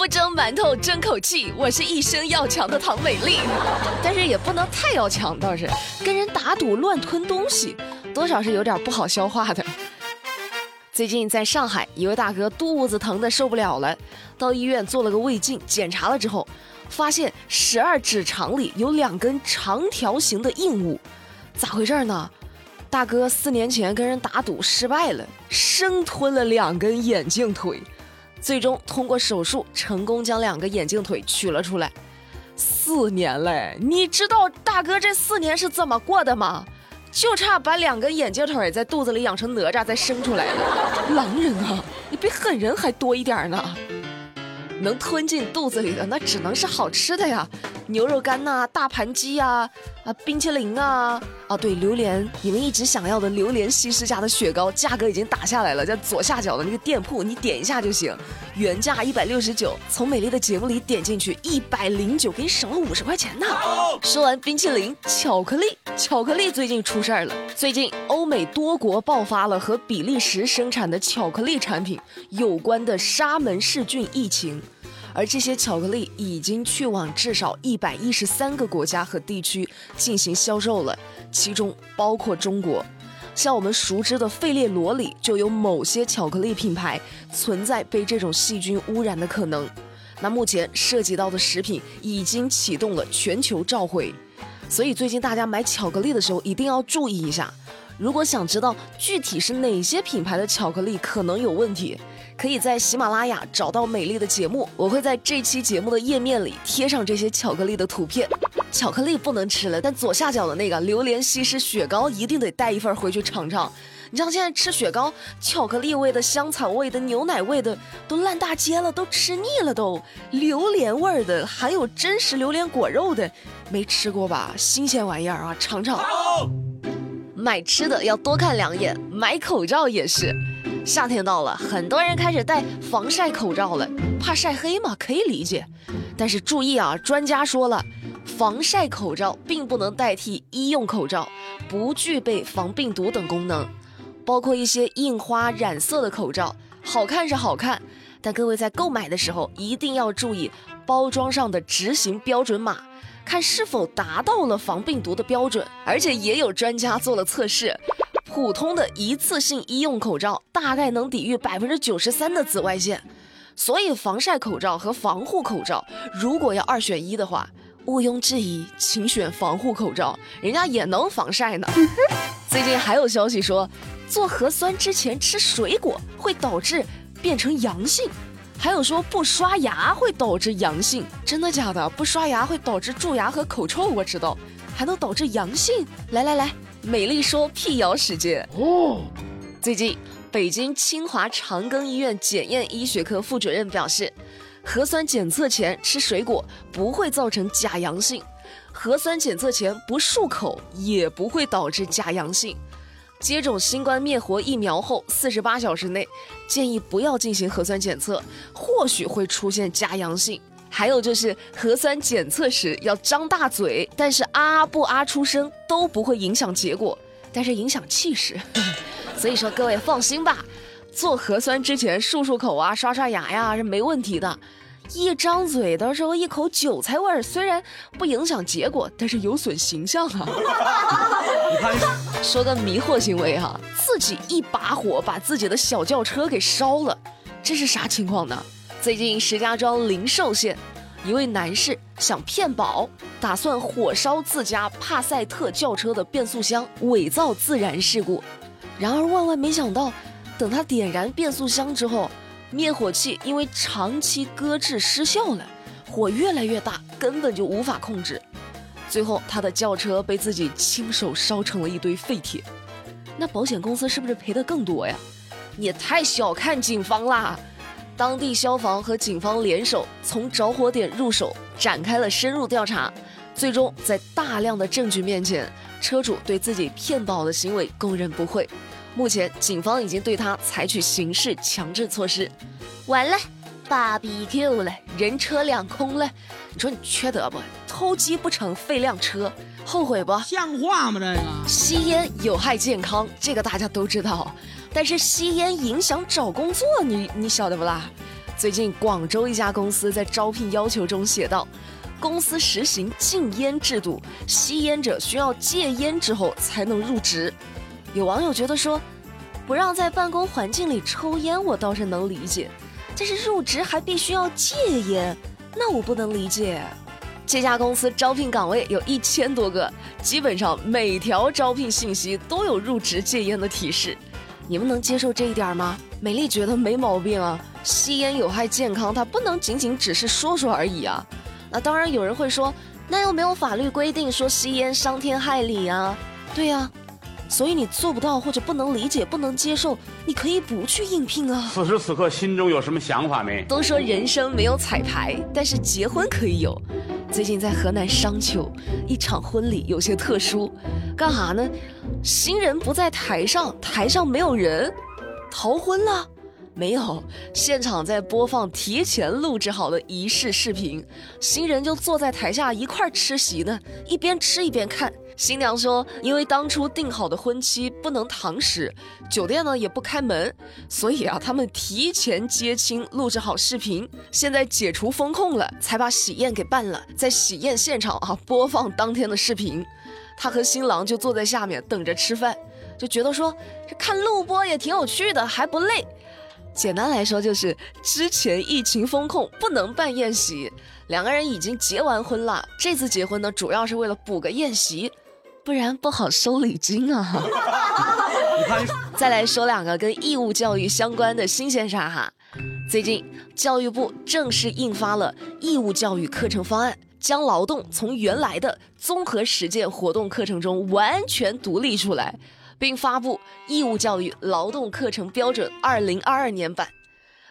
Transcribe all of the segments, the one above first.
不蒸馒头争口气，我是一生要强的唐美丽，但是也不能太要强，倒是跟人打赌乱吞东西，多少是有点不好消化的。最近在上海，一位大哥肚子疼的受不了了，到医院做了个胃镜，检查了之后，发现十二指肠里有两根长条形的硬物，咋回事呢？大哥四年前跟人打赌失败了，生吞了两根眼镜腿，最终通过手术成功将两个眼镜腿取了出来。四年嘞，你知道大哥这四年是怎么过的吗？就差把两个眼镜腿在肚子里养成哪吒再生出来了。狼人啊，你比狠人还多一点呢。能吞进肚子里的那只能是好吃的呀，牛肉干呐，大盘鸡呀，啊，冰淇淋啊，啊，对，榴莲，你们一直想要的榴莲西施家的雪糕，价格已经打下来了，在左下角的那个店铺，你点一下就行，原价一百六十九，从美丽的节目里点进去一百零九，给你省了五十块钱呢。说完冰淇淋，巧克力，巧克力最近出事儿了，最近欧美多国爆发了和比利时生产的巧克力产品有关的沙门氏菌疫情。而这些巧克力已经去往至少一百一十三个国家和地区进行销售了，其中包括中国。像我们熟知的费列罗里，就有某些巧克力品牌存在被这种细菌污染的可能。那目前涉及到的食品已经启动了全球召回，所以最近大家买巧克力的时候一定要注意一下。如果想知道具体是哪些品牌的巧克力可能有问题，可以在喜马拉雅找到美丽的节目，我会在这期节目的页面里贴上这些巧克力的图片。巧克力不能吃了，但左下角的那个榴莲西施雪糕一定得带一份回去尝尝。你像现在吃雪糕，巧克力味的、香草味的、牛奶味的都烂大街了，都吃腻了都。榴莲味的，含有真实榴莲果肉的，没吃过吧？新鲜玩意儿啊，尝尝。买吃的要多看两眼，买口罩也是。夏天到了，很多人开始戴防晒口罩了，怕晒黑嘛，可以理解。但是注意啊，专家说了，防晒口罩并不能代替医用口罩，不具备防病毒等功能。包括一些印花染色的口罩，好看是好看，但各位在购买的时候一定要注意包装上的执行标准码。看是否达到了防病毒的标准，而且也有专家做了测试，普通的一次性医用口罩大概能抵御百分之九十三的紫外线，所以防晒口罩和防护口罩如果要二选一的话，毋庸置疑，请选防护口罩，人家也能防晒呢。最近还有消息说，做核酸之前吃水果会导致变成阳性。还有说不刷牙会导致阳性，真的假的？不刷牙会导致蛀牙和口臭，我知道，还能导致阳性？来来来，美丽说辟谣时间哦。最近，北京清华长庚医院检验医学科副主任表示，核酸检测前吃水果不会造成假阳性，核酸检测前不漱口也不会导致假阳性。接种新冠灭活疫苗后四十八小时内，建议不要进行核酸检测，或许会出现假阳性。还有就是核酸检测时要张大嘴，但是啊不啊出声都不会影响结果，但是影响气势。所以说各位放心吧，做核酸之前漱漱口啊、刷刷牙呀是没问题的。一张嘴的时候一口韭菜味儿，虽然不影响结果，但是有损形象啊。说个迷惑行为哈，自己一把火把自己的小轿车给烧了，这是啥情况呢？最近石家庄灵寿县一位男士想骗保，打算火烧自家帕赛特轿车的变速箱，伪造自燃事故。然而万万没想到，等他点燃变速箱之后，灭火器因为长期搁置失效了，火越来越大，根本就无法控制。最后，他的轿车被自己亲手烧成了一堆废铁，那保险公司是不是赔的更多呀？你也太小看警方啦！当地消防和警方联手，从着火点入手，展开了深入调查，最终在大量的证据面前，车主对自己骗保的行为供认不讳。目前，警方已经对他采取刑事强制措施。完了。芭比 Q 了，人车两空了，你说你缺德不？偷鸡不成废辆车，后悔不？像话吗？这个吸烟有害健康，这个大家都知道，但是吸烟影响找工作，你你晓得不啦？最近广州一家公司在招聘要求中写道，公司实行禁烟制度，吸烟者需要戒烟之后才能入职。有网友觉得说，不让在办公环境里抽烟，我倒是能理解，但是入职还必须要戒烟，那我不能理解。这家公司招聘岗位有一千多个，基本上每条招聘信息都有入职戒烟的提示。你们能接受这一点吗？美丽觉得没毛病啊，吸烟有害健康，它不能仅仅只是说说而已啊。那当然有人会说，那又没有法律规定说吸烟伤天害理啊。对呀，所以你做不到或者不能理解、不能接受，你可以不去应聘啊。此时此刻心中有什么想法没？都说人生没有彩排，但是结婚可以有。最近在河南商丘，一场婚礼有些特殊，干哈呢？新人不在台上，台上没有人，逃婚了？没有，现场在播放提前录制好的仪式视频，新人就坐在台下一块吃席呢，一边吃一边看。新娘说：“因为当初定好的婚期不能堂食，酒店呢也不开门，所以啊，他们提前接亲，录制好视频。现在解除风控了，才把喜宴给办了，在喜宴现场啊播放当天的视频。他和新郎就坐在下面等着吃饭，就觉得说这看录播也挺有趣的，还不累。简单来说就是之前疫情风控不能办宴席，两个人已经结完婚了，这次结婚呢主要是为了补个宴席。”不然不好收礼金啊！再来说两个跟义务教育相关的新鲜事哈。最近教育部正式印发了义务教育课程方案，将劳动从原来的综合实践活动课程中完全独立出来，并发布义务教育劳动课程标准二零二二年版。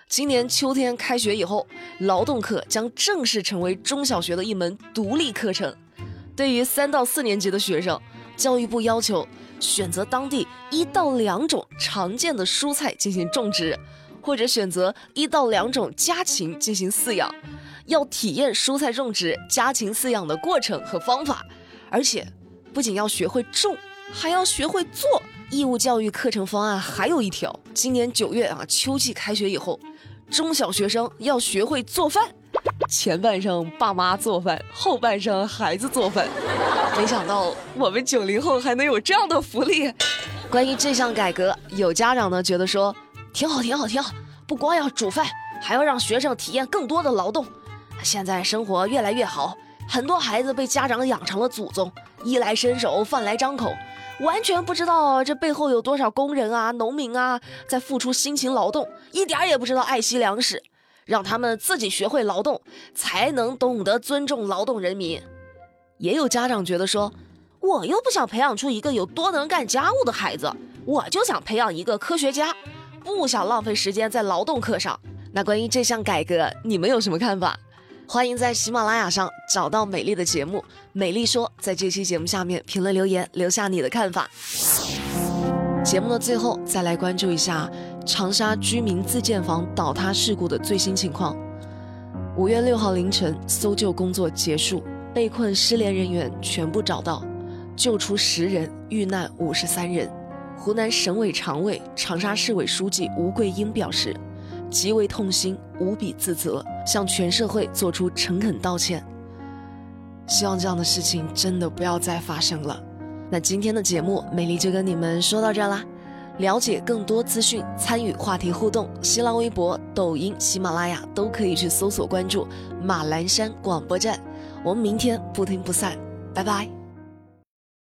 今年秋天开学以后，劳动课将正式成为中小学的一门独立课程。对于三到四年级的学生，教育部要求选择当地一到两种常见的蔬菜进行种植，或者选择一到两种家禽进行饲养，要体验蔬菜种植、家禽饲养的过程和方法，而且不仅要学会种，还要学会做。义务教育课程方案还有一条，今年九月啊，秋季开学以后，中小学生要学会做饭。前半生爸妈做饭，后半生孩子做饭。没想到我们九零后还能有这样的福利。关于这项改革，有家长呢觉得说挺好，挺好，挺好。不光要煮饭，还要让学生体验更多的劳动。现在生活越来越好，很多孩子被家长养成了祖宗，衣来伸手，饭来张口，完全不知道这背后有多少工人啊、农民啊在付出辛勤劳动，一点也不知道爱惜粮食。让他们自己学会劳动，才能懂得尊重劳动人民。也有家长觉得说，我又不想培养出一个有多能干家务的孩子，我就想培养一个科学家，不想浪费时间在劳动课上。那关于这项改革，你们有什么看法？欢迎在喜马拉雅上找到美丽的节目，美丽说，在这期节目下面评论留言，留下你的看法。节目的最后，再来关注一下。长沙居民自建房倒塌事故的最新情况：五月六号凌晨，搜救工作结束，被困失联人员全部找到，救出十人，遇难五十三人。湖南省委常委、长沙市委书记吴桂英表示，极为痛心，无比自责，向全社会作出诚恳道歉。希望这样的事情真的不要再发生了。那今天的节目，美丽就跟你们说到这儿啦。了解更多资讯，参与话题互动，新浪微博、抖音、喜马拉雅都可以去搜索关注马栏山广播站。我们明天不听不散，拜拜。